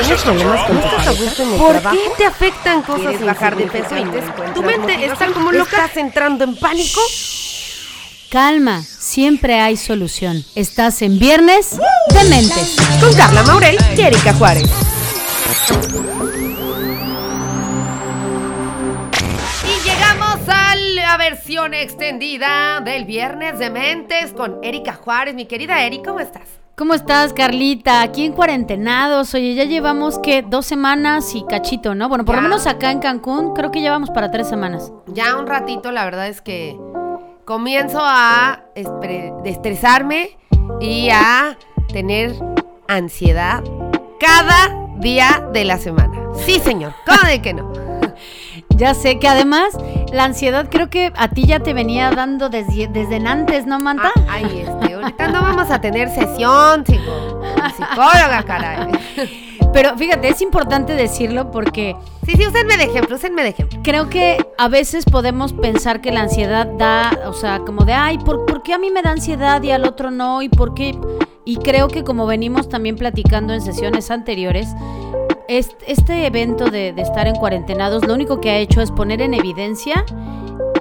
¿Tienes problemas con tu pareja? en el ¿Por trabajo? qué te afectan cosas ¿Quieres bajar de peso y ¿Tu mente está como loca? ¿Estás entrando en pánico? Calma, siempre hay solución. Estás en Viernes de Mentes. Con Carla Maurel y Erika Juárez. Y llegamos a la versión extendida del Viernes de Mentes con Erika Juárez. Mi querida Eri, ¿cómo estás? ¿Cómo estás, Carlita? Aquí en cuarentenados. Oye, ya llevamos que dos semanas y cachito, ¿no? Bueno, por Ya. lo menos acá en Cancún creo que llevamos para tres semanas. Ya un ratito, la verdad es que comienzo a estresarme y a tener ansiedad cada día de la semana. Sí, señor, ¿cómo de que no? Ya sé que además la ansiedad creo que a ti ya te venía dando desde, desde antes, ¿no, Manta? Ah, ay, este, ahorita no vamos a tener sesión, chico. Psicóloga, caray. Pero fíjate, es importante decirlo porque Sí, sí, úsenme de ejemplo, úsenme de ejemplo. creo que a veces podemos pensar que la ansiedad da, o sea, como de, ay, ¿por, por qué a mí me da ansiedad y al otro no? ¿Y por qué? Y creo que como venimos también platicando en sesiones anteriores, est- este evento de, de estar en cuarentenados lo único que ha hecho es poner en evidencia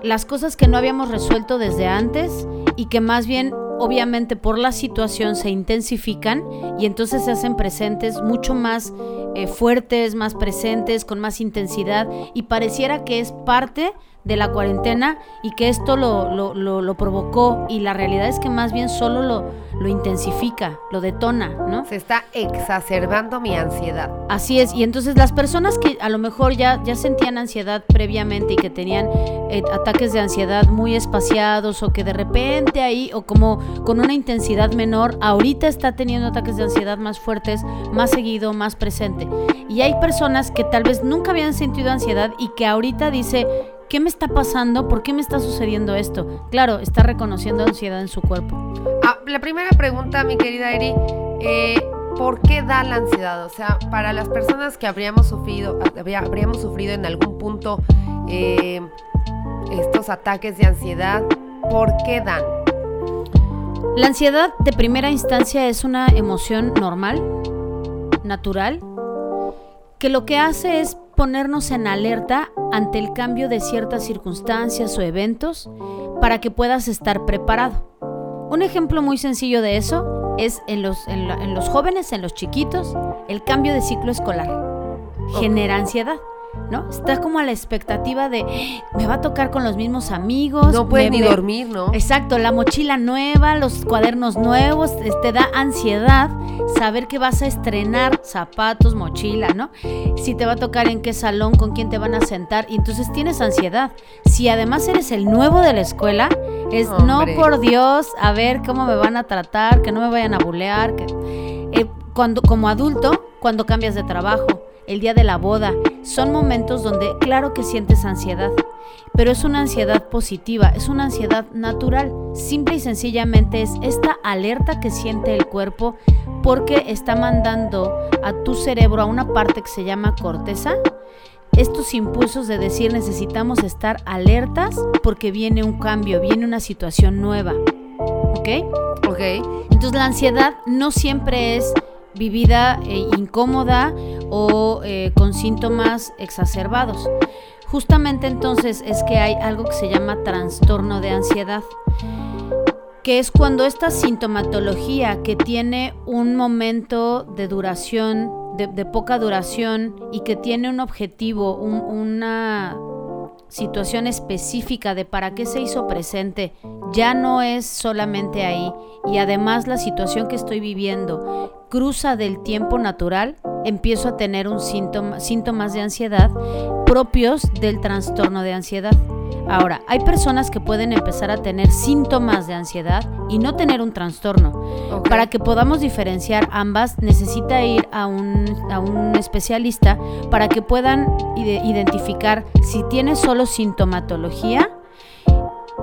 las cosas que no habíamos resuelto desde antes y que más bien obviamente por la situación se intensifican y entonces se hacen presentes mucho más eh, fuertes, más presentes, con más intensidad y pareciera que es parte de la cuarentena y que esto lo, lo, lo- lo provocó y la realidad es que más bien solo lo, lo intensifica, lo detona, ¿no? Se está exacerbando mi ansiedad. Así es, y entonces las personas que a lo mejor ya, ya sentían ansiedad previamente y que tenían eh, ataques de ansiedad muy espaciados o que de repente ahí o como con una intensidad menor, ahorita está teniendo ataques de ansiedad más fuertes, más seguido, más presente. Y hay personas que tal vez nunca habían sentido ansiedad y que ahorita dice, ¿qué me está pasando? ¿Por qué me está sucediendo esto? Claro, está reconociendo ansiedad en su cuerpo. Ah, la primera pregunta, mi querida Eri, eh, ¿por qué da la ansiedad? O sea, para las personas que habríamos sufrido, habría- habríamos sufrido en algún punto eh, estos ataques de ansiedad, ¿por qué dan? La ansiedad de primera instancia es una emoción normal, natural, que lo que hace es ponernos en alerta ante el cambio de ciertas circunstancias o eventos para que puedas estar preparado. Un ejemplo muy sencillo de eso es en los, en la- en los jóvenes, en los chiquitos, el cambio de ciclo escolar. Genera ansiedad. ¿No? Está como a la expectativa de "Ah, me va a tocar con los mismos amigos. No puedes me- ni me- dormir, ¿no? Exacto, la mochila nueva, los cuadernos nuevos, te da ansiedad saber que vas a estrenar zapatos, mochila, ¿no? Si te va a tocar en qué salón, con quién te van a sentar, y entonces tienes ansiedad. Si además eres el nuevo de la escuela, es Hombre. no por Dios, a ver cómo me van a tratar, que no me vayan a bulear, que eh, cuando como adulto, cuando cambias de trabajo, el día de la boda, son momentos donde claro que sientes ansiedad, pero es una ansiedad positiva, es una ansiedad natural. Simple y sencillamente es esta alerta que siente el cuerpo porque está mandando a tu cerebro a una parte que se llama corteza. Estos impulsos de decir necesitamos estar alertas porque viene un cambio, viene una situación nueva. ¿Ok? Ok. Entonces la ansiedad no siempre es vivida eh, incómoda o eh, con síntomas exacerbados. Justamente entonces es que hay algo que se llama trastorno de ansiedad, que es cuando esta sintomatología que tiene un momento de duración, de, poca duración y que tiene un objetivo, un- una situación específica de para qué se hizo presente ya no es solamente ahí y además la situación que estoy viviendo cruza del tiempo natural, empiezo a tener un síntoma, síntomas de ansiedad propios del trastorno de ansiedad. Ahora, hay personas que pueden empezar a tener síntomas de ansiedad y no tener un trastorno. Para que podamos diferenciar ambas, necesita ir a un, a un especialista para que puedan ide- identificar si tiene solo sintomatología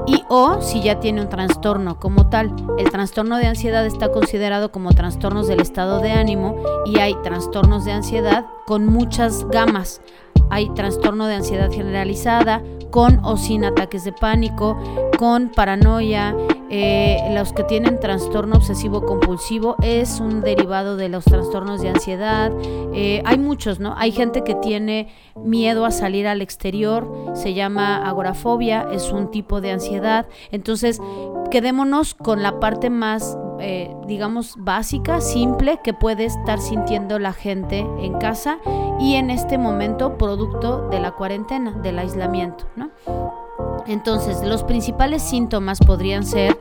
y o si ya tiene un trastorno como tal. El trastorno de ansiedad está considerado como trastornos del estado de ánimo y hay trastornos de ansiedad con muchas gamas. Hay trastorno de ansiedad generalizada, con o sin ataques de pánico, con paranoia, eh, los que tienen trastorno obsesivo compulsivo es un derivado de los trastornos de ansiedad. Eh, hay muchos, ¿no? Hay gente que tiene miedo a salir al exterior, se llama agorafobia, es un tipo de ansiedad. Entonces, quedémonos con la parte más, eh, digamos, básica, simple que puede estar sintiendo la gente en casa y en este momento producto de la cuarentena, del aislamiento, ¿no? Entonces, los principales síntomas podrían ser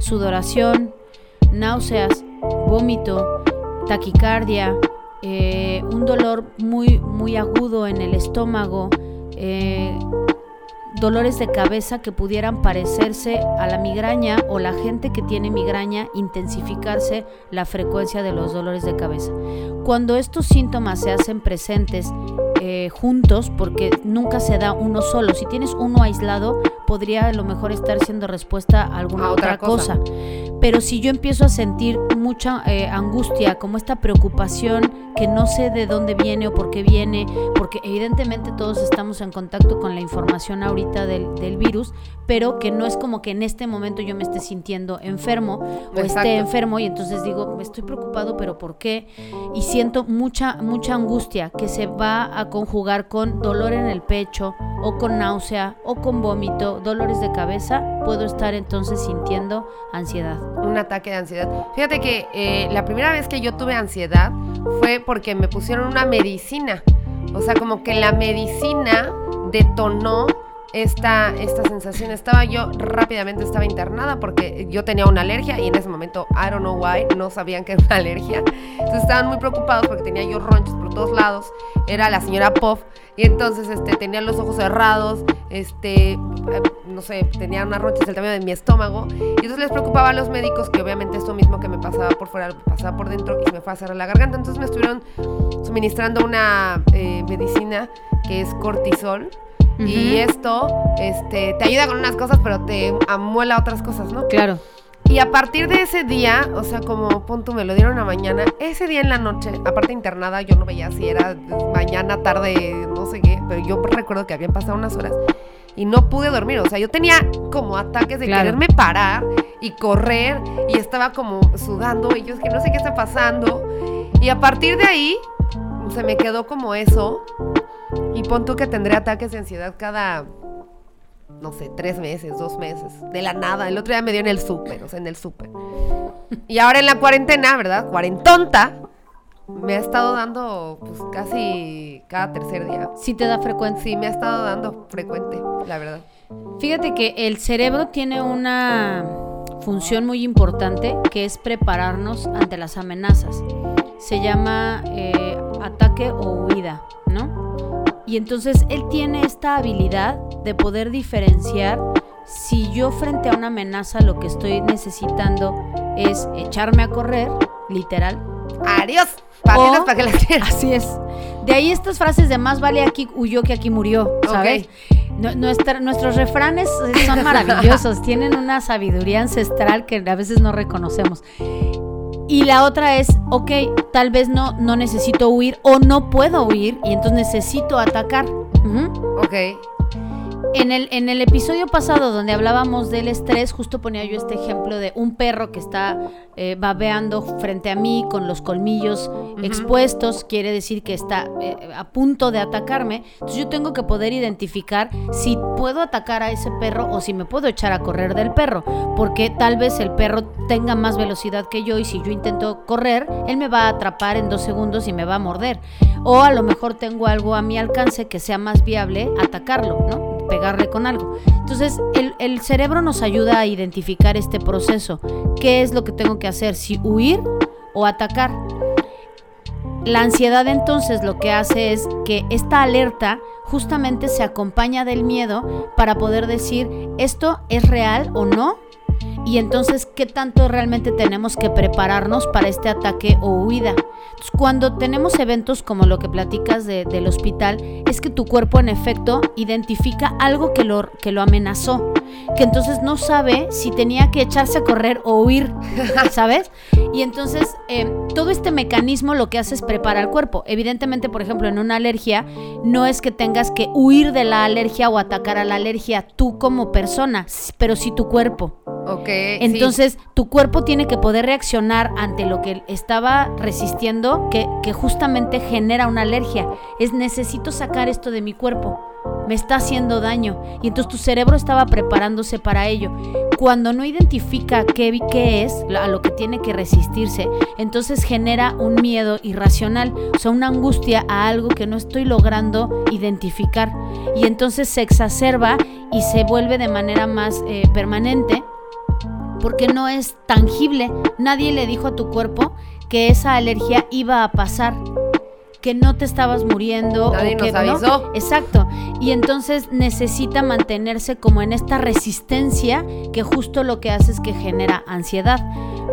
sudoración, náuseas, vómito, taquicardia, eh, un dolor muy, muy agudo en el estómago, eh, dolores de cabeza que pudieran parecerse a la migraña o la gente que tiene migraña intensificarse la frecuencia de los dolores de cabeza. Cuando estos síntomas se hacen presentes eh, juntos, porque nunca se da uno solo, si tienes uno aislado, podría a lo mejor estar siendo respuesta a alguna otra, cosa. Pero si yo empiezo a sentir mucha eh, angustia, como esta preocupación que no sé de dónde viene o por qué viene, porque evidentemente todos estamos en contacto con la información ahorita del, del virus, pero que no es como que en este momento yo me esté sintiendo enfermo o esté enfermo y entonces digo, estoy preocupado, pero ¿por qué? Y siento mucha, mucha angustia que se va a conjugar con dolor en el pecho o con náusea o con vómito, dolores de cabeza, puedo estar entonces sintiendo ansiedad. Un ataque de ansiedad. Fíjate que eh, la primera vez que yo tuve ansiedad fue porque me pusieron una medicina. O sea, como que la medicina detonó esta, esta sensación. Estaba yo rápidamente, estaba internada porque yo tenía una alergia y en ese momento, I don't know why, no sabían que era una alergia. Entonces estaban muy preocupados porque tenía yo ronchas por todos lados. Era la señora Puff y entonces este, tenía los ojos cerrados, este, no sé, tenía unas ronchas del tamaño de mi estómago. Y entonces les preocupaba a los médicos que obviamente esto mismo que me pasaba por fuera, lo pasaba por dentro y me fue a cerrar la garganta. Entonces me estuvieron suministrando una eh, medicina que es cortisol y esto este, te ayuda con unas cosas, pero te amuela otras cosas, ¿no? Claro. Y a partir de ese día, o sea, como punto me lo dieron a la mañana, ese día en la noche, aparte internada, yo no veía si era mañana, tarde, no sé qué, pero yo recuerdo que habían pasado unas horas y no pude dormir. O sea, yo tenía como ataques de quererme parar y correr y estaba como sudando y yo es que no sé qué está pasando. Y a partir de ahí se me quedó como eso y pon tú que tendré ataques de ansiedad cada, no sé, tres meses, dos meses. De la nada. El otro día me dio en el súper, o sea, en el súper. Y ahora en la cuarentena, ¿verdad? Cuarentonta. Me ha estado dando pues casi cada tercer día. Sí te da frecuente. Sí, me ha estado dando frecuente, la verdad. Fíjate que el cerebro tiene una función muy importante que es prepararnos ante las amenazas. Se llama eh, ataque o huida, ¿no? Y entonces él tiene esta habilidad de poder diferenciar si yo frente a una amenaza lo que estoy necesitando es echarme a correr, literal. Adiós. para que Así es. De ahí estas frases de más vale aquí huyó que aquí murió, ¿sabes? nuestros refranes son maravillosos, tienen una sabiduría ancestral que a veces no reconocemos. Y la otra es, ok, tal vez no, no necesito huir o no puedo huir y entonces necesito atacar. Ok. En el, en el episodio pasado donde hablábamos del estrés, justo ponía yo este ejemplo de un perro que está eh, babeando frente a mí con los colmillos expuestos, quiere decir que está eh, a punto de atacarme. Entonces yo tengo que poder identificar si puedo atacar a ese perro o si me puedo echar a correr del perro, porque tal vez el perro tenga más velocidad que yo y si yo intento correr, él me va a atrapar en dos segundos y me va a morder. O a lo mejor tengo algo a mi alcance que sea más viable atacarlo, ¿no? Pegarle con algo. Entonces, el, cerebro nos ayuda a identificar este proceso. ¿Qué es lo que tengo que hacer? Si huir o atacar. La ansiedad entonces lo que hace es que esta alerta justamente se acompaña del miedo para poder decir esto es real o no y entonces qué tanto realmente tenemos que prepararnos para este ataque o huida. cuando tenemos eventos como lo que platicas del hospital, es que tu cuerpo en efecto identifica algo que lo, que lo amenazó, que entonces no sabe si tenía que echarse a correr o huir, ¿sabes? Y entonces eh, todo este mecanismo lo que hace es preparar el cuerpo. Evidentemente, por ejemplo, en una alergia, no es que tengas que huir de la alergia o atacar a la alergia tú como persona, pero sí tu cuerpo. Ok. sí. Entonces, tu cuerpo tiene que poder reaccionar ante lo que estaba resistiendo, que, que justamente genera una alergia. Es necesito sacar esto de mi cuerpo. Me está haciendo daño. Y entonces tu cerebro estaba preparándose para ello. Cuando no identifica qué, qué es, a lo que tiene que resistirse, entonces genera un miedo irracional, o sea, una angustia a algo que no estoy logrando identificar. Y entonces se exacerba y se vuelve de manera más eh, permanente porque no es tangible. Nadie le dijo a tu cuerpo que esa alergia iba a pasar, que no te estabas muriendo. Nadie o que, nos ¿no? avisó. Exacto. Y entonces necesita mantenerse como en esta resistencia que justo lo que hace es que genera ansiedad.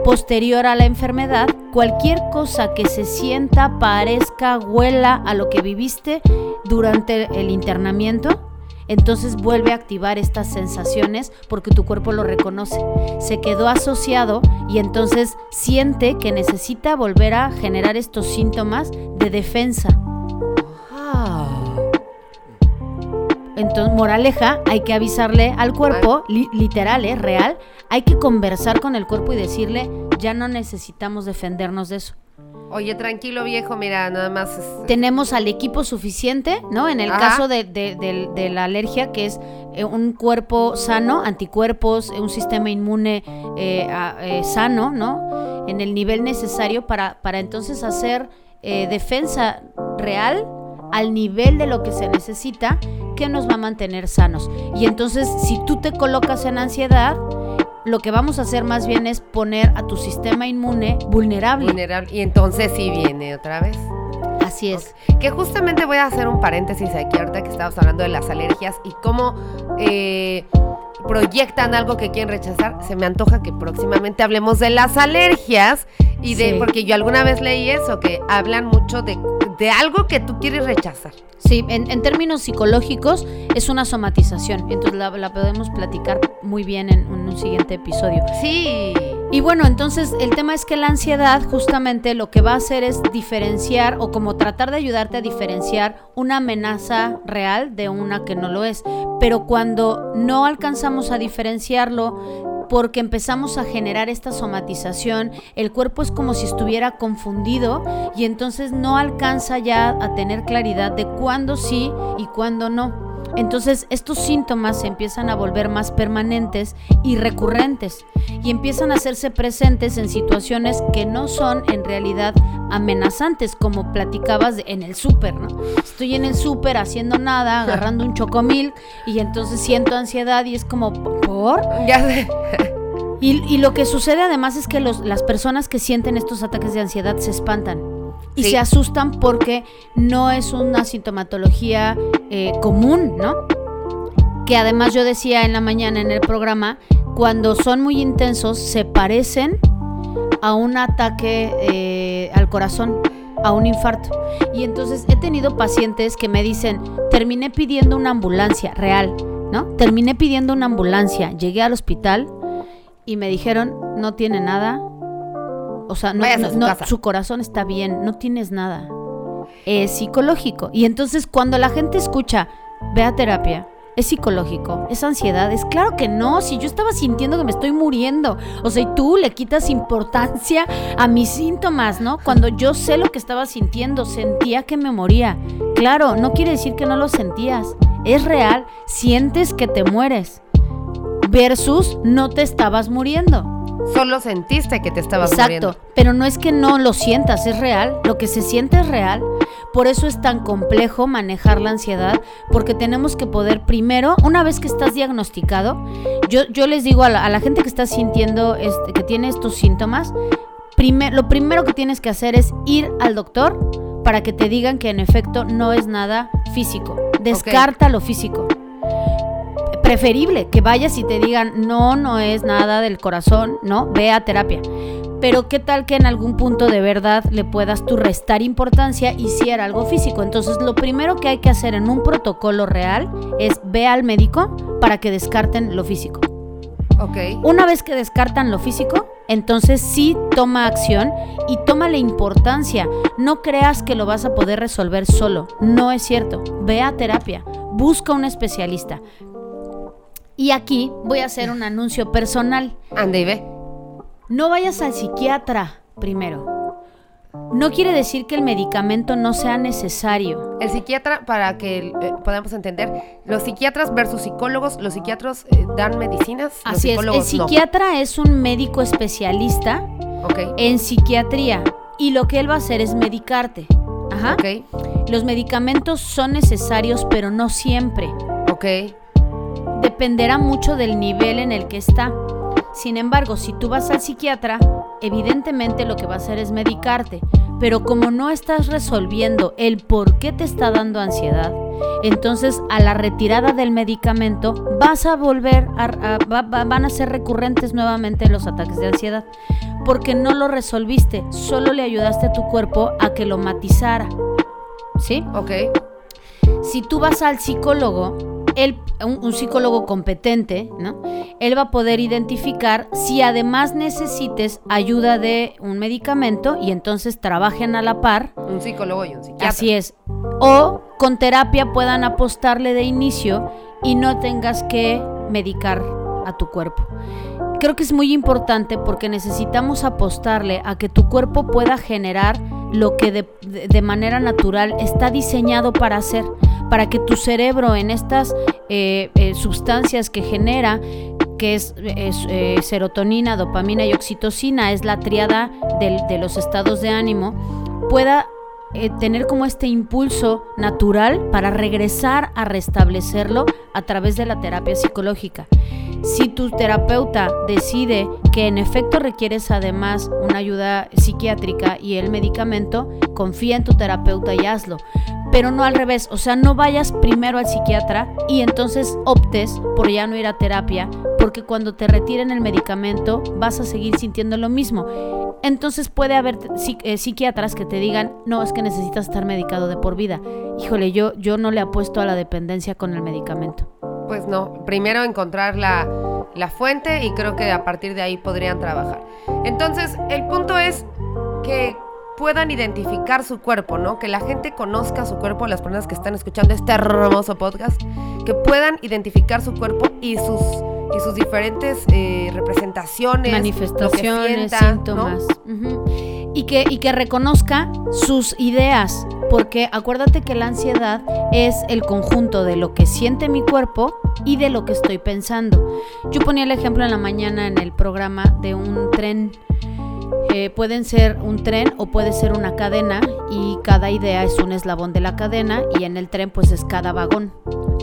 Posterior a la enfermedad, cualquier cosa que se sienta, parezca, huela a lo que viviste durante el internamiento, entonces vuelve a activar estas sensaciones porque tu cuerpo lo reconoce. Se quedó asociado y entonces siente que necesita volver a generar estos síntomas de defensa. Entonces, moraleja, hay que avisarle al cuerpo, li- literal, ¿eh? real, hay que conversar con el cuerpo y decirle, ya no necesitamos defendernos de eso. Oye, tranquilo viejo, mira, nada más. es- Tenemos al equipo suficiente, ¿no? En el Ajá. caso de, de- de- de la alergia, que es eh, un cuerpo sano, anticuerpos, eh, un sistema inmune eh, eh, sano, ¿no? En el nivel necesario para, para entonces hacer eh, defensa real al nivel de lo que se necesita que nos va a mantener sanos. Y entonces, si tú te colocas en ansiedad, lo que vamos a hacer más bien es poner a tu sistema inmune vulnerable. vulnerable. Y entonces sí viene otra vez. Así es. Que justamente voy a hacer un paréntesis aquí ahorita que estábamos hablando de las alergias y cómo eh, proyectan algo que quieren rechazar. Se me antoja que próximamente hablemos de las alergias y de Sí. porque yo alguna vez leí eso que hablan mucho de, de algo que tú quieres rechazar. Sí, en, en términos psicológicos es una somatización, entonces la, la podemos platicar muy bien en, en un siguiente episodio. Sí. Y bueno, entonces el tema es que la ansiedad justamente lo que va a hacer es diferenciar o como tratar de ayudarte a diferenciar una amenaza real de una que no lo es. Pero cuando no alcanzamos a diferenciarlo, porque empezamos a generar esta somatización, el cuerpo es como si estuviera confundido y entonces no alcanza ya a tener claridad de cuándo sí y cuándo no. Entonces estos síntomas se empiezan a volver más permanentes y recurrentes y empiezan a hacerse presentes en situaciones que no son en realidad amenazantes, como platicabas en el súper, ¿no? Estoy en el súper haciendo nada, agarrando un chocomil y entonces siento ansiedad y es como, ¿por? Ya sé. Y, y lo que sucede además es que los- las personas que sienten estos ataques de ansiedad se espantan y Sí. se asustan porque no es una sintomatología eh, común, ¿no? Que además yo decía en la mañana en el programa, cuando son muy intensos se parecen a un ataque eh, al corazón, a un infarto. Y entonces he tenido pacientes que me dicen, terminé pidiendo una ambulancia real, ¿no? Terminé pidiendo una ambulancia, llegué al hospital y me dijeron, no tiene nada. O sea, no, su corazón está bien, no tienes nada. Es psicológico. Y entonces cuando la gente escucha, ve a terapia, es psicológico, es ansiedad, es claro que no, si yo estaba sintiendo que me estoy muriendo, o sea, y tú le quitas importancia a mis síntomas, ¿no? Cuando yo sé lo que estaba sintiendo, sentía que me moría. Claro, no quiere decir que no lo sentías, es real, sientes que te mueres versus no te estabas muriendo. Solo sentiste que te estabas Exacto, muriendo. pero no es que no lo sientas, es real, lo que se siente es real. Por eso es tan complejo manejar la ansiedad, porque tenemos que poder primero, una vez que estás diagnosticado, yo, yo les digo a la, a la gente que está sintiendo, este, que tiene estos síntomas, primer- lo primero que tienes que hacer es ir al doctor para que te digan que en efecto no es nada físico. Descarta lo físico preferible que vayas y te digan, no, no es nada del corazón, no, ve a terapia. Pero qué tal que en algún punto de verdad le puedas tú restar importancia y si era algo físico. Entonces lo primero que hay que hacer en un protocolo real es ve al médico para que descarten lo físico. Ok. Una vez que descartan lo físico, entonces sí toma acción y toma la importancia. No creas que lo vas a poder resolver solo. No es cierto. Ve a terapia. Busca un especialista. Y aquí voy a hacer un anuncio personal. Ande y ve. No vayas al psiquiatra primero. No quiere decir que el medicamento no sea necesario. El psiquiatra, para que eh, podamos entender, los psiquiatras versus psicólogos, los psiquiatras eh, dan medicinas, los Así es, el no. psiquiatra es un médico especialista en psiquiatría y lo que él va a hacer es medicarte. Ajá. Los medicamentos son necesarios, pero no siempre. ok. Dependerá mucho del nivel en el que está. Sin embargo, si tú vas al psiquiatra, evidentemente lo que va a hacer es medicarte. Pero como no estás resolviendo el por qué te está dando ansiedad, entonces a la retirada del medicamento vas a volver a, a- va- va- van a ser recurrentes nuevamente los ataques de ansiedad. Porque no lo resolviste, solo le ayudaste a tu cuerpo a que lo matizara. ¿Sí? Ok, si tú vas al psicólogo, él, un, un psicólogo competente, ¿no? Él va a poder identificar si además necesites ayuda de un medicamento y entonces trabajen a la par. un psicólogo y un psiquiatra. Así es. O con terapia puedan apostarle de inicio y no tengas que medicar a tu cuerpo. Creo que es muy importante porque necesitamos apostarle a que tu cuerpo pueda generar lo que de, de- de manera natural está diseñado para hacer, para que tu cerebro en estas eh, eh, sustancias que genera, que es, es, eh, serotonina, dopamina y oxitocina, es la triada del- de los estados de ánimo, pueda eh, tener como este impulso natural para regresar a restablecerlo a través de la terapia psicológica. Si tu terapeuta decide que en efecto requieres además una ayuda psiquiátrica y el medicamento, confía en tu terapeuta y hazlo. Pero no al revés, o sea, no vayas primero al psiquiatra y entonces optes por ya no ir a terapia, porque cuando te retiren el medicamento vas a seguir sintiendo lo mismo. Entonces puede haber eh, psiquiatras que te digan, no, es que necesitas estar medicado de por vida. Híjole, yo, yo no le apuesto a la dependencia con el medicamento. Pues no, primero encontrar la, la fuente y creo que a partir de ahí podrían trabajar. Entonces, el punto es que puedan identificar su cuerpo, ¿no? Que la gente conozca su cuerpo, las personas que están escuchando este hermoso podcast, que puedan identificar su cuerpo y sus, y sus diferentes eh, representaciones, manifestaciones, síntomas. Y, que, y que reconozca sus ideas, porque acuérdate que la ansiedad es el conjunto de lo que siente mi cuerpo y de lo que estoy pensando. Yo ponía el ejemplo en la mañana en el programa de un tren. Eh, pueden ser un tren o puede ser una cadena y cada idea es un eslabón de la cadena y en el tren pues es cada vagón.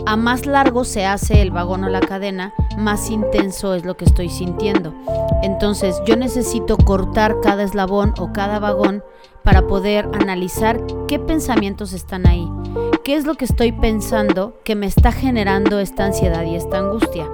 A más largo se hace el vagón o la cadena, más intenso es lo que estoy sintiendo. Entonces yo necesito cortar cada eslabón o cada vagón para poder analizar qué pensamientos están ahí, qué es lo que estoy pensando que me está generando esta ansiedad y esta angustia.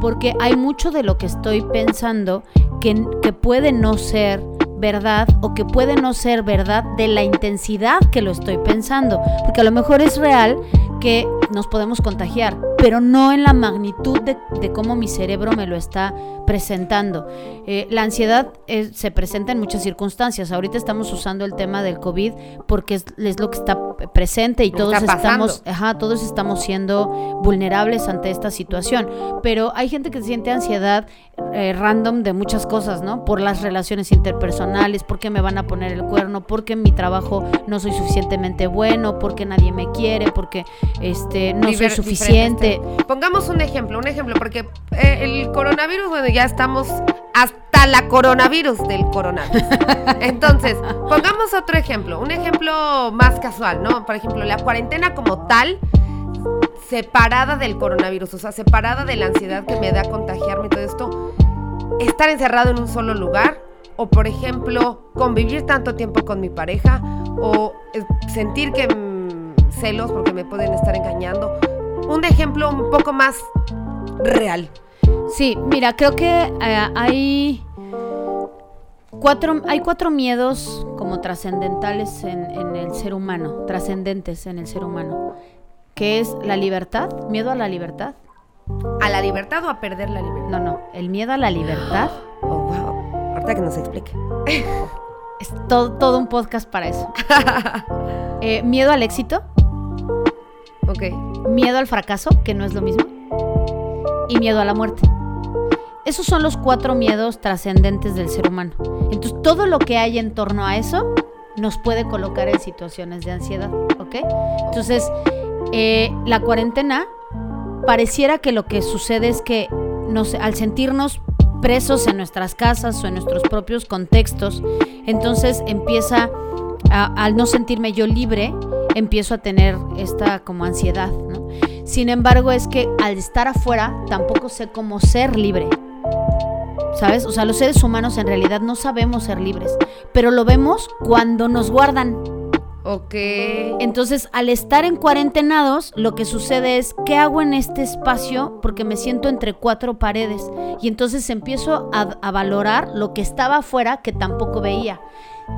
Porque hay mucho de lo que estoy pensando que, que puede no ser verdad o que puede no ser verdad de la intensidad que lo estoy pensando. Porque a lo mejor es real que nos podemos contagiar, pero no en la magnitud de, de cómo mi cerebro me lo está presentando. Eh, la ansiedad eh, se presenta en muchas circunstancias. Ahorita estamos usando el tema del COVID porque es, es lo que está presente y Lo todos estamos, ajá, todos estamos siendo vulnerables ante esta situación. Pero hay gente que siente ansiedad eh, random de muchas cosas, ¿no? Por las relaciones interpersonales, porque me van a poner el cuerno, porque en mi trabajo no soy suficientemente bueno, porque nadie me quiere, porque este no soy suficiente. Pongamos un ejemplo, un ejemplo, porque eh, el coronavirus, bueno, ya estamos hasta la coronavirus del coronavirus. Entonces, pongamos otro ejemplo, un ejemplo más casual, ¿no? Por ejemplo, la cuarentena como tal, separada del coronavirus, o sea, separada de la ansiedad que me da contagiarme y todo esto, estar encerrado en un solo lugar, o por ejemplo, convivir tanto tiempo con mi pareja, o eh, sentir que mm, celos porque me pueden estar engañando. Un ejemplo un poco más real. Sí, mira, creo que eh, hay cuatro, hay cuatro miedos como trascendentales en, en el ser humano, trascendentes en el ser humano, que es la libertad, miedo a la libertad. ¿A la libertad o a perder la libertad? No, no, el miedo a la libertad Oh, wow. Ahorita que nos explique. es todo, todo un podcast para eso. Eh, miedo al éxito, Ok. miedo al fracaso, que no es lo mismo, y miedo a la muerte. Esos son los cuatro miedos trascendentes del ser humano. Entonces, todo lo que hay en torno a eso nos puede colocar en situaciones de ansiedad, ¿ok? Entonces, eh, la cuarentena pareciera que lo que sucede es que nos, al sentirnos presos en nuestras casas o en nuestros propios contextos, entonces empieza, al no sentirme yo libre, empiezo a tener esta como ansiedad. Sin embargo, es que al estar afuera tampoco sé cómo ser libre. ¿Sabes? O sea, los seres humanos en realidad no sabemos ser libres, pero lo vemos cuando nos guardan. Ok. Entonces, al estar en cuarentenados, lo que sucede es, ¿qué hago en este espacio? Porque me siento entre cuatro paredes. Y entonces empiezo a, valorar lo que estaba afuera que tampoco veía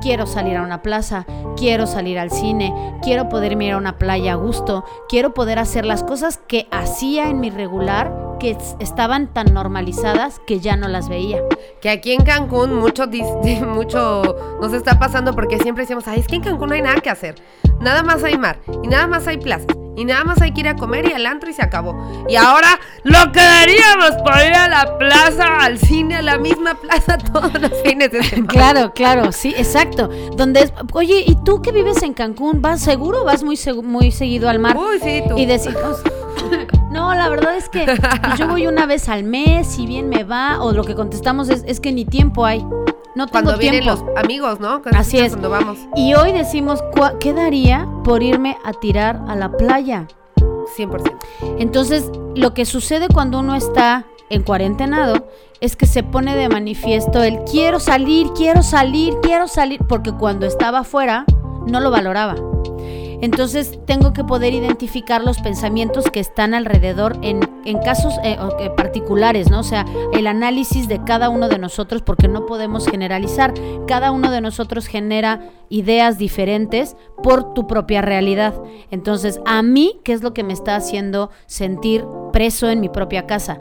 quiero salir a una plaza, quiero salir al cine, quiero poder ir a una playa a gusto, quiero poder hacer las cosas que hacía en mi regular que estaban tan normalizadas que ya no las veía. Que aquí en Cancún mucho, mucho nos está pasando porque siempre decimos, ay, es que en Cancún no hay nada que hacer. Nada más hay mar y nada más hay plazas. Y nada más hay que ir a comer y al antro y se acabó. Y ahora lo quedaríamos por ir a la plaza, al cine, a la misma plaza todos los fines de semana. Claro, claro, sí, exacto. Donde es, oye, ¿y tú que vives en Cancún? ¿Vas seguro? ¿Vas muy, muy seguido al mar? Uy, sí, tú. Y decimos, no, la verdad es que pues, yo voy una vez al mes, si bien me va, o lo que contestamos es, es que ni tiempo hay. No tengo cuando tiempo. vienen los amigos, ¿no? Así es. Cuando vamos. Y hoy decimos, ¿qué daría por irme a tirar a la playa? 100%. Entonces, lo que sucede cuando uno está en cuarentenado es que se pone de manifiesto el quiero salir, quiero salir, quiero salir, porque cuando estaba afuera no lo valoraba. Entonces tengo que poder identificar los pensamientos que están alrededor en, casos eh, particulares, ¿no? O sea, el análisis de cada uno de nosotros, porque no podemos generalizar. Cada uno de nosotros genera ideas diferentes por tu propia realidad. Entonces, a mí, ¿qué es lo que me está haciendo sentir preso en mi propia casa?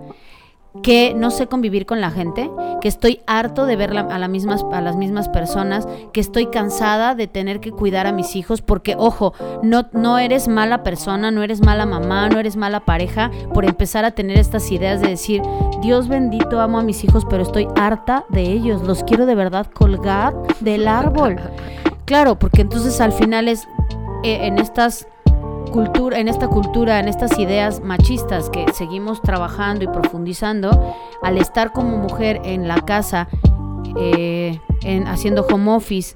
Que no sé convivir con la gente, que estoy harto de ver a, las mismas, a las mismas personas, que estoy cansada de tener que cuidar a mis hijos, porque ojo, no, no eres mala persona, no eres mala mamá, no eres mala pareja, por empezar a tener estas ideas de decir, Dios bendito, amo a mis hijos, pero estoy harta de ellos, los quiero de verdad colgar del árbol. Claro, porque entonces al final es eh, en estas cultura, en esta cultura, en estas ideas machistas que seguimos trabajando y profundizando, al estar como mujer en la casa, eh, en, haciendo home office,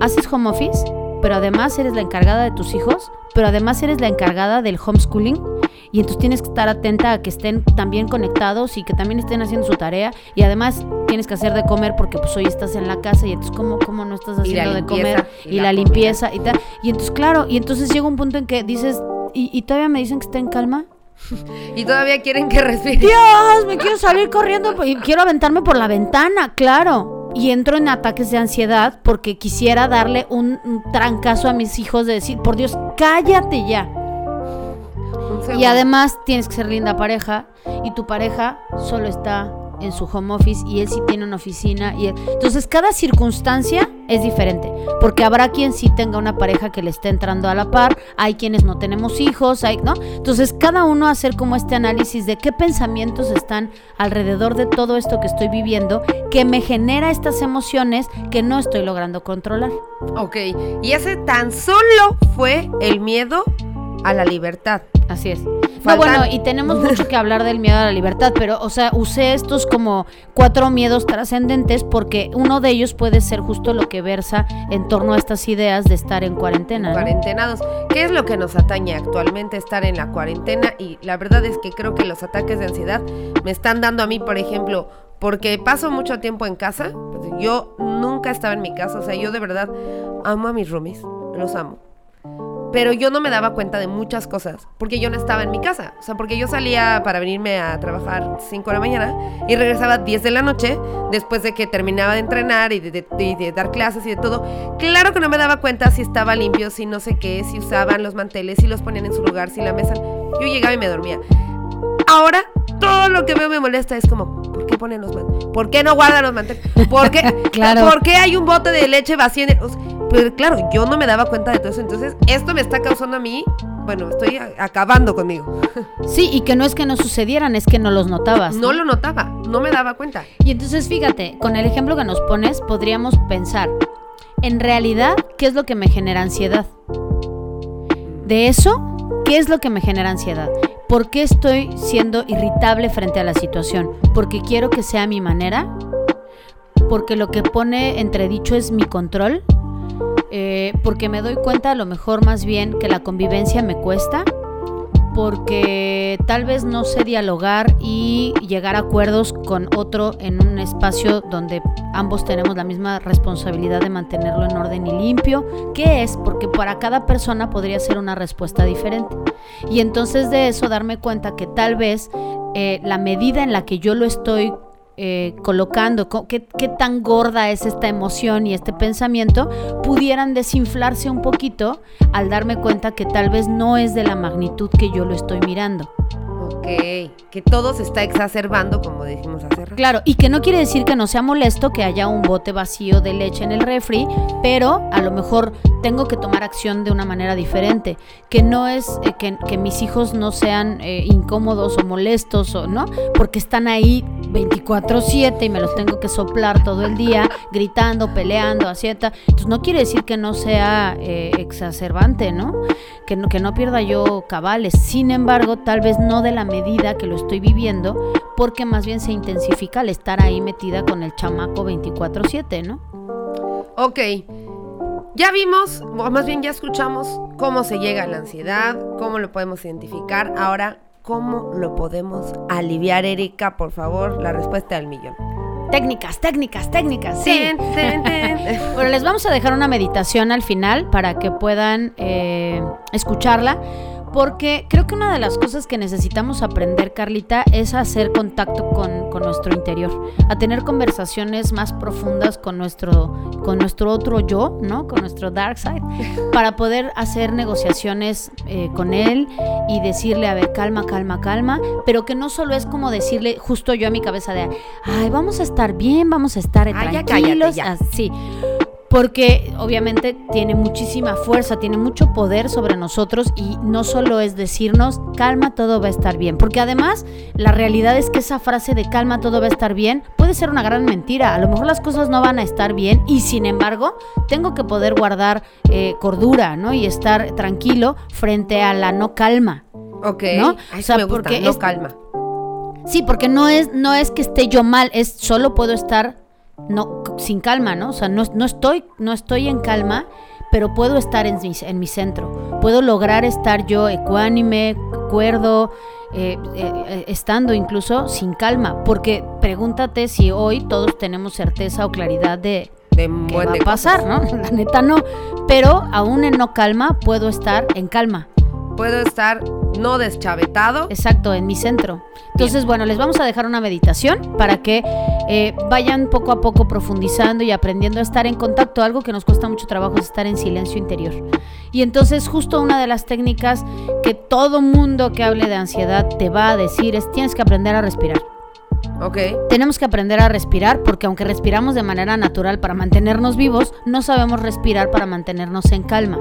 haces home office, pero además eres la encargada de tus hijos, pero además eres la encargada del homeschooling y entonces tienes que estar atenta a que estén también conectados y que también estén haciendo su tarea y además tienes que hacer de comer porque pues hoy estás en la casa y entonces cómo, cómo no estás haciendo de comer y, la, limpieza y tal. Y entonces claro, y entonces llega un punto en que dices, ¿y, todavía me dicen que está en calma? y todavía quieren que respire. Dios, me quiero salir corriendo y quiero aventarme por la ventana, claro. Y entro en ataques de ansiedad porque quisiera darle un, un trancazo a mis hijos de decir, por Dios, cállate ya. Y además tienes que ser linda pareja y tu pareja solo está en su home office y él sí tiene una oficina y entonces cada circunstancia es diferente porque habrá quien sí tenga una pareja que le esté entrando a la par hay quienes no tenemos hijos hay no entonces cada uno hacer como este análisis de qué pensamientos están alrededor de todo esto que estoy viviendo que me genera estas emociones que no estoy logrando controlar. Ok, y ese tan solo fue el miedo a la libertad Así es. No, bueno, y tenemos mucho que hablar del miedo a la libertad, pero, o sea, usé estos como cuatro miedos trascendentes porque uno de ellos puede ser justo lo que versa en torno a estas ideas de estar en cuarentena. Cuarentenados. ¿Qué es lo que nos atañe actualmente estar en la cuarentena? Y la verdad es que creo que los ataques de ansiedad me están dando a mí, por ejemplo, porque paso mucho tiempo en casa. Yo nunca estaba en mi casa, o sea, yo de verdad amo a mis roomies, los amo pero yo no me daba cuenta de muchas cosas, porque yo no estaba en mi casa. O sea, porque yo salía para venirme a trabajar 5 de la mañana y regresaba 10 de la noche, después de que terminaba de entrenar y de, dar clases y de todo. Claro que no me daba cuenta si estaba limpio, si no sé qué, si usaban los manteles, si los ponían en su lugar, si la mesa... Yo llegaba y me dormía. Ahora, todo lo que veo me molesta es como, ¿por qué ponen los manteles? ¿Por qué no guardan los manteles? ¿Por qué, claro. ¿por qué hay un bote de leche vacío en el... Pero claro, yo no me daba cuenta de todo eso. Entonces, esto me está causando a mí bueno, estoy acabando conmigo. Sí, y que no es que no sucedieran, es que no los notabas. No lo notaba, no me daba cuenta. Y entonces fíjate, con el ejemplo que nos pones, podríamos pensar, en realidad, ¿qué es lo que me genera ansiedad? De eso, ¿qué es lo que me genera ansiedad? ¿Por qué estoy siendo irritable frente a la situación? ¿Porque quiero que sea mi manera? ¿Porque lo que pone entredicho es mi control? Eh, ¿Porque me doy cuenta a lo mejor más bien que la convivencia me cuesta? porque tal vez no sé dialogar y llegar a acuerdos con otro en un espacio donde ambos tenemos la misma responsabilidad de mantenerlo en orden y limpio. ¿Qué es? Porque para cada persona podría ser una respuesta diferente. Y entonces de eso darme cuenta que tal vez eh, la medida en la que yo lo estoy eh, colocando, co- qué, qué tan gorda es esta emoción y este pensamiento, pudieran desinflarse un poquito al darme cuenta que tal vez no es de la magnitud que yo lo estoy mirando. Que todo se está exacerbando, como dijimos hace rato. Claro, y que no quiere decir que no sea molesto que haya un bote vacío de leche en el refri, pero a lo mejor tengo que tomar acción de una manera diferente. Que no es eh, que, que mis hijos no sean eh, incómodos o molestos, o no, porque están ahí 24-7 y me los tengo que soplar todo el día, gritando, peleando, así. Entonces no quiere decir que no sea eh, exacerbante, ¿no? Que, ¿no? que no pierda yo cabales. Sin embargo, tal vez no de la medida que lo estoy viviendo, porque más bien se intensifica al estar ahí metida con el chamaco 24/7, ¿no? Ok, ya vimos, o más bien ya escuchamos cómo se llega a la ansiedad, cómo lo podemos identificar. Ahora, ¿cómo lo podemos aliviar, Erika? Por favor, la respuesta al millón. Técnicas, técnicas, técnicas, sí. Ten, ten, ten. Bueno, les vamos a dejar una meditación al final para que puedan eh, escucharla. Porque creo que una de las cosas que necesitamos aprender, Carlita, es a hacer contacto con, con nuestro interior, a tener conversaciones más profundas con nuestro, con nuestro otro yo, ¿no? Con nuestro dark side, para poder hacer negociaciones eh, con él y decirle, a ver, calma, calma, calma, pero que no solo es como decirle justo yo a mi cabeza de, ay, vamos a estar bien, vamos a estar Ay, ya tranquilos, cállate, ya. así. Porque obviamente tiene muchísima fuerza, tiene mucho poder sobre nosotros y no solo es decirnos calma, todo va a estar bien. Porque además la realidad es que esa frase de calma, todo va a estar bien puede ser una gran mentira. A lo mejor las cosas no van a estar bien y sin embargo tengo que poder guardar eh, cordura, ¿no? Y estar tranquilo frente a la no calma. Ok, ¿No? Ay, O sea, me gusta, porque no es- calma. Sí, porque no es, no es que esté yo mal, es solo puedo estar no, sin calma, ¿no? O sea, no, no, estoy, no estoy en calma, pero puedo estar en mi, en mi centro. Puedo lograr estar yo ecuánime, cuerdo, eh, eh, eh, estando incluso sin calma. Porque pregúntate si hoy todos tenemos certeza o claridad de De qué va a pasar, ¿no? La neta no. Pero aún en no calma, puedo estar en calma. Puedo estar no deschavetado. Exacto, en mi centro. Entonces, bueno, les vamos a dejar una meditación para que eh, vayan poco a poco profundizando y aprendiendo a estar en contacto. Algo que nos cuesta mucho trabajo es estar en silencio interior. Y entonces, justo una de las técnicas que todo mundo que hable de ansiedad te va a decir es tienes que aprender a respirar. Ok, Tenemos que aprender a respirar porque aunque respiramos de manera natural para mantenernos vivos, no sabemos respirar para mantenernos en calma.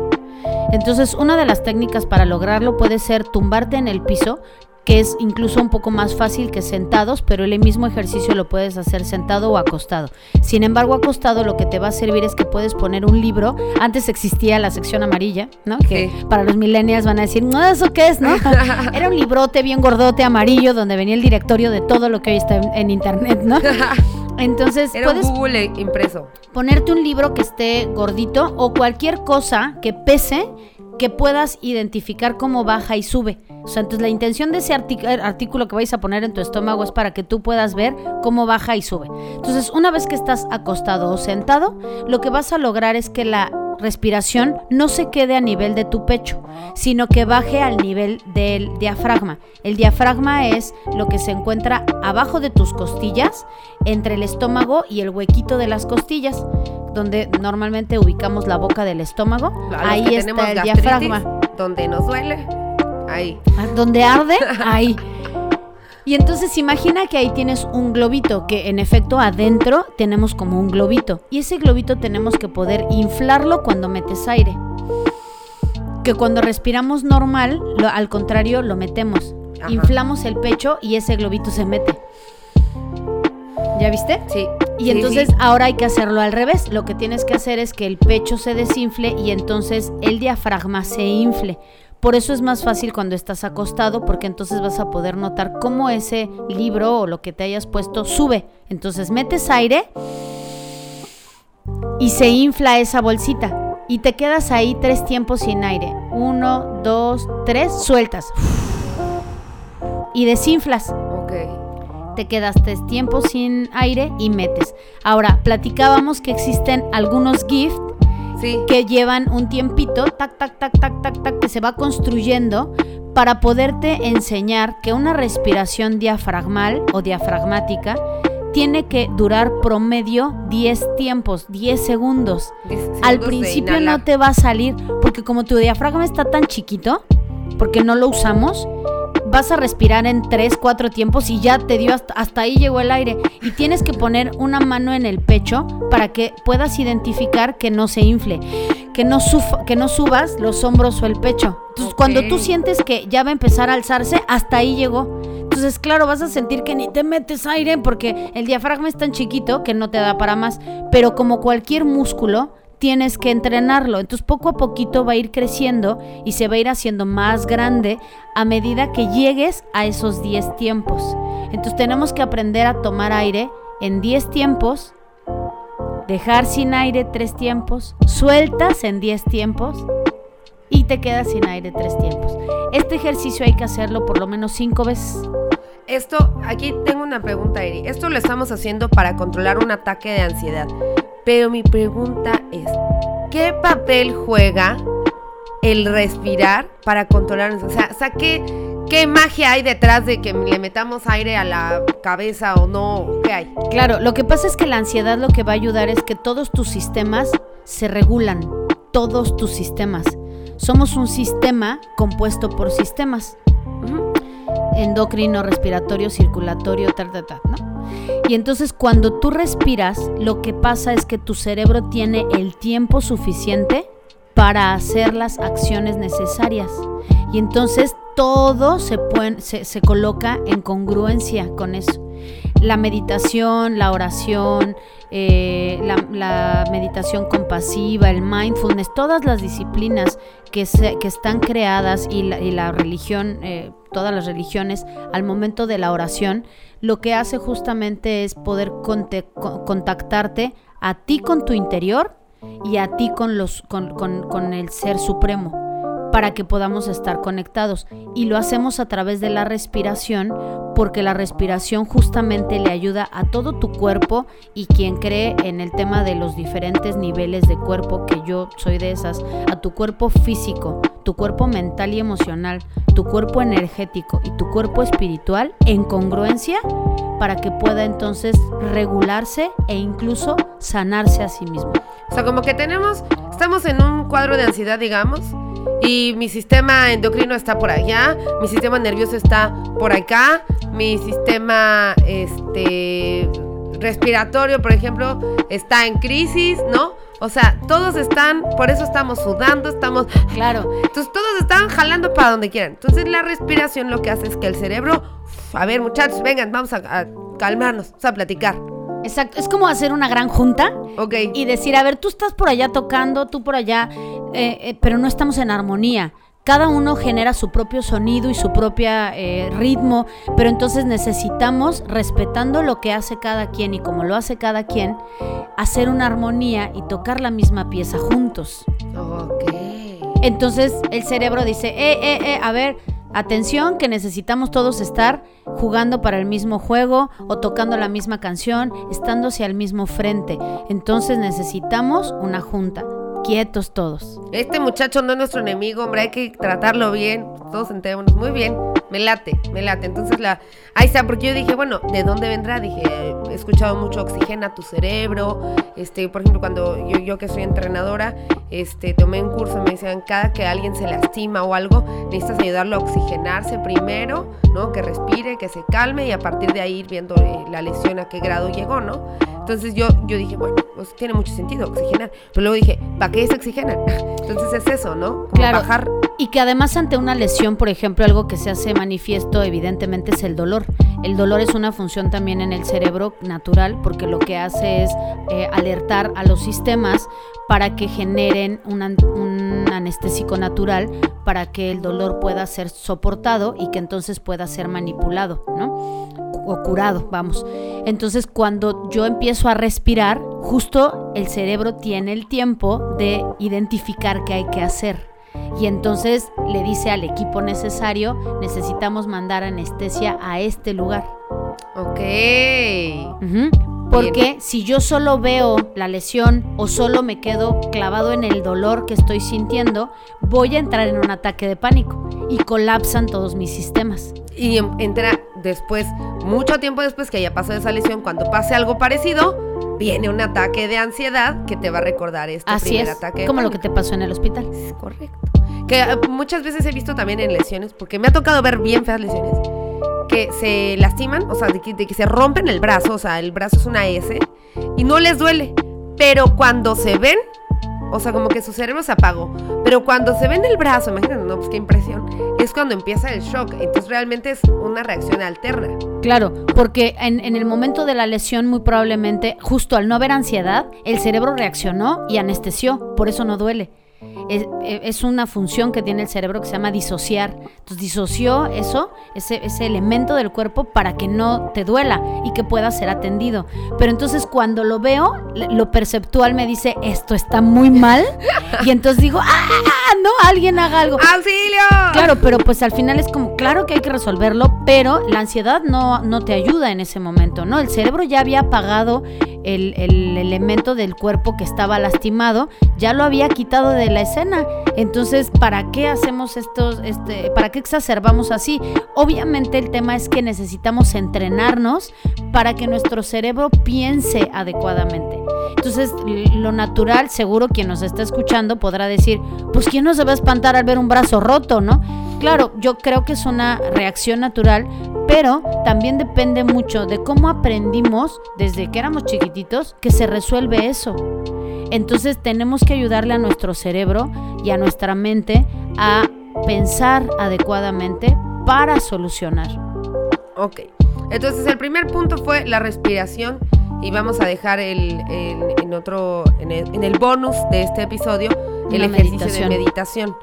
Entonces, una de las técnicas para lograrlo puede ser tumbarte en el piso, que es incluso un poco más fácil que sentados, pero el mismo ejercicio lo puedes hacer sentado o acostado. Sin embargo, acostado lo que te va a servir es que puedes poner un libro. Antes existía la sección amarilla, ¿no? Que Sí. para los millennials van a decir, no, ¿eso qué es, no? Era un librote bien gordote amarillo donde venía el directorio de todo lo que hoy está en, en internet, ¿no? Entonces, era un puedes Google impreso. ponerte un libro que esté gordito o cualquier cosa que pese que puedas identificar cómo baja y sube. O sea, entonces la intención de ese eh, artículo que vais a poner en tu estómago es para que tú puedas ver cómo baja y sube. Entonces, una vez que estás acostado o sentado, lo que vas a lograr es que la respiración no se quede a nivel de tu pecho, sino que baje al nivel del diafragma. El diafragma es lo que se encuentra abajo de tus costillas, entre el estómago y el huequito de las costillas, donde normalmente ubicamos la boca del estómago. Ahí que está el diafragma. Donde nos duele, ahí. Ah, Donde arde, ahí. Y entonces imagina que ahí tienes un globito, que en efecto adentro tenemos como un globito. Y ese globito tenemos que poder inflarlo cuando metes aire. Que cuando respiramos normal, lo- al contrario, lo metemos. Ajá. Inflamos el pecho y ese globito se mete. ¿Ya viste? Sí. Y Sí, entonces sí. ahora hay que hacerlo al revés. Lo que tienes que hacer es que el pecho se desinfle y entonces el diafragma se infle. Por eso es más fácil cuando estás acostado porque entonces vas a poder notar cómo ese libro o lo que te hayas puesto sube. Entonces metes aire y se infla esa bolsita. Y te quedas ahí tres tiempos sin aire. Uno, dos, tres, sueltas. Y desinflas. Te quedas tres tiempos sin aire y metes. Ahora, platicábamos que existen algunos GIFs Sí. que llevan un tiempito, tac, tac, tac, tac, tac, tac, que se va construyendo para poderte enseñar que una respiración diafragmal o diafragmática tiene que durar promedio 10 tiempos, 10 segundos. Diez Al segundos de principio no te va a salir, porque como tu diafragma está tan chiquito, porque no lo usamos, vas a respirar en 3, 4 tiempos y ya te dio hasta, hasta ahí llegó el aire. Y tienes que poner una mano en el pecho para que puedas identificar que no se infle, que no, que no subas los hombros o el pecho. Entonces, cuando tú sientes que ya va a empezar a alzarse, hasta ahí llegó. Entonces, claro, vas a sentir que ni te metes aire porque el diafragma es tan chiquito que no te da para más. Pero como cualquier músculo, tienes que entrenarlo. Entonces, poco a poquito va a ir creciendo y se va a ir haciendo más grande a medida que llegues a esos 10 tiempos. Entonces, tenemos que aprender a tomar aire en 10 tiempos, dejar sin aire 3 tiempos, sueltas en 10 tiempos y te quedas sin aire 3 tiempos. Este ejercicio hay que hacerlo por lo menos 5 veces. Esto, aquí tengo una pregunta, Eri. Esto lo estamos haciendo para controlar un ataque de ansiedad. Pero mi pregunta es, ¿qué papel juega el respirar para controlar? O sea, o sea, ¿qué, ¿qué magia hay detrás de que le metamos aire a la cabeza o no? ¿Qué hay? Claro, lo que pasa es que la ansiedad lo que va a ayudar es que todos tus sistemas se regulan, todos tus sistemas. Somos un sistema compuesto por sistemas. Endocrino, respiratorio, circulatorio, tal, tal, tal, ¿no? Y entonces cuando tú respiras, lo que pasa es que tu cerebro tiene el tiempo suficiente para hacer las acciones necesarias. Y entonces todo se, se, coloca en congruencia con eso. La meditación, la oración, eh, la, meditación compasiva, el mindfulness, todas las disciplinas que, se- que están creadas y la, y la religión, eh, todas las religiones, al momento de la oración, lo que hace justamente es poder contactarte a ti con tu interior y a ti con, los, con, con- con el ser supremo para que podamos estar conectados. Y lo hacemos a través de la respiración, porque la respiración justamente le ayuda a todo tu cuerpo y quien cree en el tema de los diferentes niveles de cuerpo, que yo soy de esas, a tu cuerpo físico, tu cuerpo mental y emocional, tu cuerpo energético y tu cuerpo espiritual en congruencia para que pueda entonces regularse e incluso sanarse a sí mismo. O sea, como que tenemos, estamos en un cuadro de ansiedad, digamos, y mi sistema endocrino está por allá, mi sistema nervioso está por acá, mi sistema este respiratorio, por ejemplo, está en crisis, ¿no? O sea, todos están, por eso estamos sudando, estamos, Claro, entonces todos están jalando para donde quieran. Entonces la respiración lo que hace es que el cerebro, a ver muchachos, vengan, vamos a, a calmarnos, vamos a platicar, exacto. Es como hacer una gran junta y decir, a ver, tú estás por allá tocando, tú por allá, eh, eh, pero no estamos en armonía. Cada uno genera su propio sonido y su propio ritmo, pero entonces necesitamos, respetando lo que hace cada quien y como lo hace cada quien, hacer una armonía y tocar la misma pieza juntos. Ok. Entonces el cerebro dice, eh, eh, eh, a ver, atención, que necesitamos todos estar jugando para el mismo juego o tocando la misma canción, estándose al mismo frente. Entonces necesitamos una junta, quietos todos. Este muchacho no es nuestro enemigo, hombre, hay que tratarlo bien. Todos enterémonos muy bien. Me late, me late. Entonces la, ahí está, porque yo dije, bueno, ¿de dónde vendrá? Dije, he escuchado mucho oxigena tu cerebro. Este, por ejemplo, cuando yo, yo que soy entrenadora, este, tomé un curso, me decían, cada que alguien se lastima o algo, necesitas ayudarlo a oxigenarse primero, ¿no? Que respire, que se calme y a partir de ahí ir viendo eh, la lesión a qué grado llegó, ¿no? Entonces yo, yo dije, bueno, pues tiene mucho sentido oxigenar. Pero luego dije, ¿para qué se oxigenan? Entonces es eso, ¿no? Como Claro. bajar Y que además ante una lesión, por ejemplo, algo que se hace manifiesto evidentemente es el dolor. El dolor es una función también en el cerebro natural porque lo que hace es eh, alertar a los sistemas para que generen un, an- un anestésico natural para que el dolor pueda ser soportado y que entonces pueda ser manipulado, ¿no? O curado, vamos. Entonces cuando yo empiezo a respirar, justo el cerebro tiene el tiempo de identificar qué hay que hacer. Y entonces le dice al equipo necesario, necesitamos mandar anestesia a este lugar. Ok. Porque si yo solo veo la lesión o solo me quedo clavado en el dolor que estoy sintiendo, voy a entrar en un ataque de pánico y colapsan todos mis sistemas. Y em- entra después, mucho tiempo después que haya pasado esa lesión, cuando pase algo parecido, viene un ataque de ansiedad que te va a recordar este Así primer es, ataque. como lo que te pasó en el hospital. Es correcto. Que eh, muchas veces he visto también en lesiones, porque me ha tocado ver bien feas lesiones, que se lastiman, o sea, de que, de que se rompen el brazo, o sea, el brazo es una S, y no les duele. Pero cuando se ven, o sea, como que su cerebro se apagó. Pero cuando se ven el brazo, imagínate, no, pues qué impresión, es cuando empieza el shock. Entonces realmente es una reacción alterna. Claro, porque en, en el momento de la lesión muy probablemente, justo al no haber ansiedad, el cerebro reaccionó y anestesió, por eso no duele. Es, es una función que tiene el cerebro que se llama disociar. Entonces disoció eso, ese, ese elemento del cuerpo para que no te duela y que pueda ser atendido. Pero entonces cuando lo veo, lo perceptual me dice, esto está muy mal. Y entonces digo, ah, no, alguien haga algo. ¡Auxilio! Claro, pero pues al final es como, claro que hay que resolverlo, pero la ansiedad no, no te ayuda en ese momento, ¿no? El cerebro ya había apagado el, el elemento del cuerpo que estaba lastimado, ya lo había quitado de la escena. Entonces, ¿para qué hacemos estos, este, para qué exacerbamos así? Obviamente el tema es que necesitamos entrenarnos para que nuestro cerebro piense adecuadamente. Entonces, lo natural, seguro quien nos está escuchando podrá decir, pues ¿quién no se va a espantar al ver un brazo roto, no? Claro, yo creo que es una reacción natural, pero también depende mucho de cómo aprendimos desde que éramos chiquititos que se resuelve eso. Entonces tenemos que ayudarle a nuestro cerebro y a nuestra mente a pensar adecuadamente para solucionar. Ok. Entonces el primer punto fue la respiración y vamos a dejar el, el- en otro, en el, en el bonus de este episodio el Una ejercicio meditación. de meditación.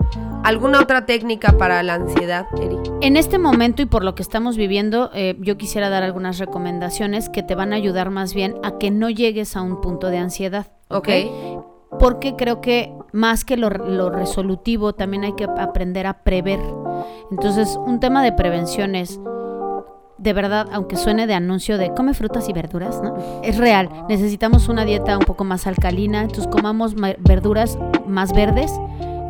¿Alguna otra técnica para la ansiedad, Eri? En este momento y por lo que estamos viviendo, eh, yo quisiera dar algunas recomendaciones que te van a ayudar más bien a que no llegues a un punto de ansiedad. Ok. Porque creo que más que lo, lo resolutivo, también hay que aprender a prever. Entonces, un tema de prevención es, de verdad, aunque suene de anuncio de come frutas y verduras, ¿no? Es real. Necesitamos una dieta un poco más alcalina, entonces comamos ma- verduras más verdes,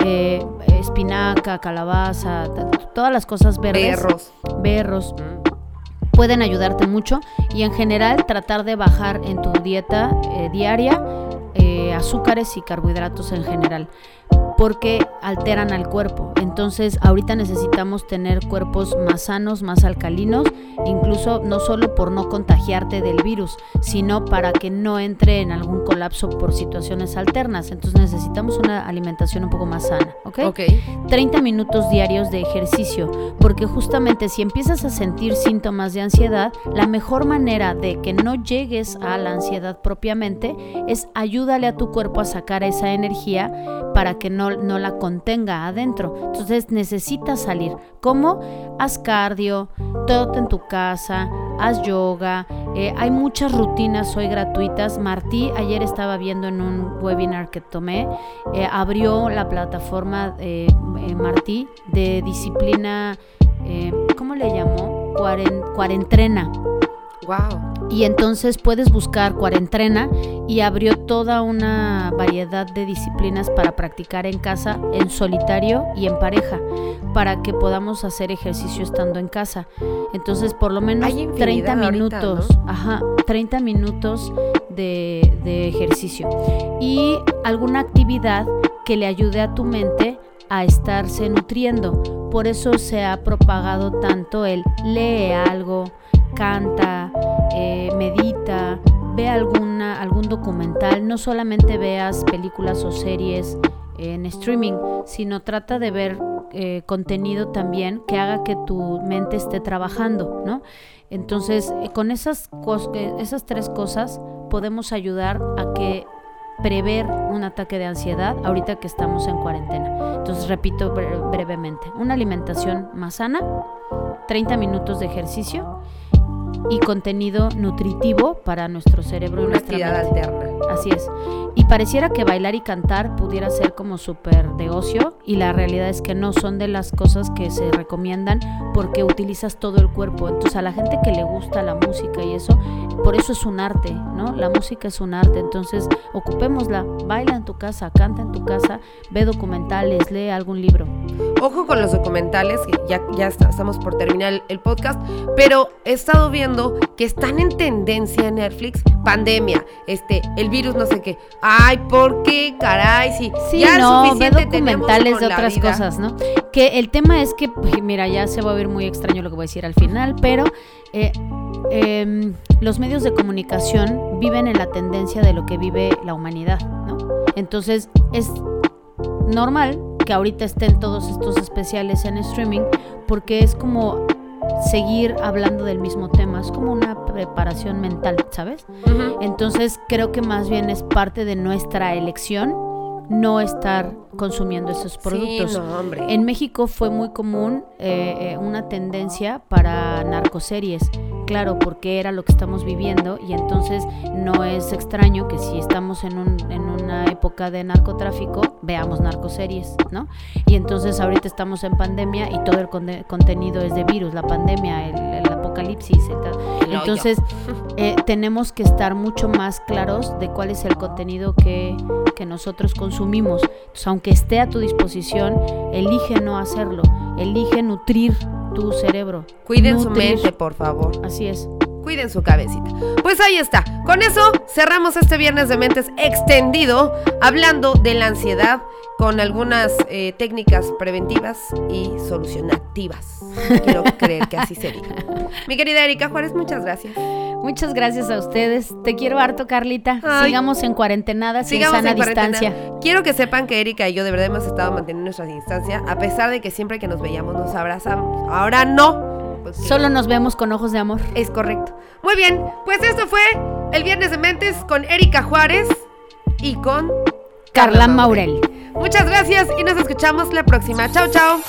eh, espinaca, calabaza, todas las cosas verdes. Berros Mm. pueden ayudarte mucho y en general tratar de bajar en tu dieta eh, diaria eh, azúcares y carbohidratos en general porque alteran al cuerpo. Entonces, ahorita necesitamos tener cuerpos más sanos, más alcalinos, incluso no solo por no contagiarte del virus, sino para que no entre en algún colapso por situaciones alternas. Entonces, necesitamos una alimentación un poco más sana, ¿ok? Ok. 30 minutos diarios de ejercicio, porque justamente si empiezas a sentir síntomas de ansiedad, la mejor manera de que no llegues a la ansiedad propiamente es ayúdale a tu cuerpo a sacar esa energía para que no, no la contenga adentro. Entonces necesitas salir. ¿Cómo? Haz cardio, todo en tu casa, haz yoga. eh, hay muchas rutinas hoy gratuitas. Martí ayer estaba viendo en un webinar que tomé, eh, abrió la plataforma eh, eh, Martí de disciplina, ¿cómo le llamó? Cuaren- cuarentrena. Wow. Y entonces puedes buscar Cuarentrena y abrió toda una variedad de disciplinas para practicar en casa, en solitario y en pareja, para que podamos hacer ejercicio estando en casa. Entonces, por lo menos Hay 30 infinidad ahorita, minutos, ¿no? ajá, 30 minutos de, de ejercicio. Y alguna actividad que le ayude a tu mente a estarse nutriendo. Por eso se ha propagado tanto el lee algo, canta, eh, medita, ve alguna, algún documental, no solamente veas películas o series en streaming, sino trata de ver eh, contenido también que haga que tu mente esté trabajando, ¿no? Entonces, eh, con esas, esas tres cosas podemos ayudar a que prever un ataque de ansiedad ahorita que estamos en cuarentena. Entonces, repito bre- brevemente, una alimentación más sana, 30 minutos de ejercicio y contenido nutritivo para nuestro cerebro y nuestra mente. alterna. Así es. Y pareciera que bailar y cantar pudiera ser como súper de ocio y la realidad es que no son de las cosas que se recomiendan porque utilizas todo el cuerpo. Entonces a la gente que le gusta la música y eso, por eso es un arte, ¿no? La música es un arte. Entonces ocupémosla, baila en tu casa, canta en tu casa, ve documentales, lee algún libro. Ojo con los documentales, ya, ya está- estamos por terminar el podcast, pero he estado viendo que están en tendencia en Netflix, pandemia, este, el virus no sé qué. Ay, ¿por qué, caray? Si Sí, ya no, ve suficiente tenemos documentales de otras vida. cosas, ¿no? Que el tema es que, pues, mira, ya se va a ver muy extraño lo que voy a decir al final, pero eh, em, los medios de comunicación viven en la tendencia de lo que vive la humanidad, ¿no? Entonces, es normal que ahorita estén todos estos especiales en streaming porque es como seguir hablando del mismo tema, es como una preparación mental, ¿sabes? Entonces creo que más bien es parte de nuestra elección no estar consumiendo esos productos. Sí, no. En México fue muy común eh, eh, una tendencia para narcoseries, claro, porque era lo que estamos viviendo y entonces no es extraño que si estamos en, un- en una época de narcotráfico, veamos narcoseries, ¿no? Y entonces ahorita estamos en pandemia y todo el conde- contenido es de virus, la pandemia, el, el apocalipsis, el entonces eh, tenemos que estar mucho más claros de cuál es el contenido que, que nosotros consumimos. Entonces, aunque esté a tu disposición, elige no hacerlo, elige nutrir tu cerebro. Cuiden su mente, por favor. Así es. Cuiden su cabecita. Pues ahí está. Con eso cerramos este viernes de mentes extendido, hablando de la ansiedad con algunas eh, técnicas preventivas y solucionativas. Quiero creer que así se diga. Mi querida Erika Juárez, muchas gracias. Muchas gracias a ustedes. Te quiero harto, Carlita. Ay. Sigamos en cuarentenadas y en Sigamos sana en cuarentena. distancia. Quiero que sepan que Erika y yo de verdad hemos estado manteniendo nuestra distancia, a pesar de que siempre que nos veíamos nos abrazamos. Ahora no. Solo nos vemos con ojos de amor. Es correcto. Muy bien, pues esto fue el Viernes de Mentes con Erika Juárez y con Carla Maurel. Muchas gracias y nos escuchamos la próxima. Chao, chao.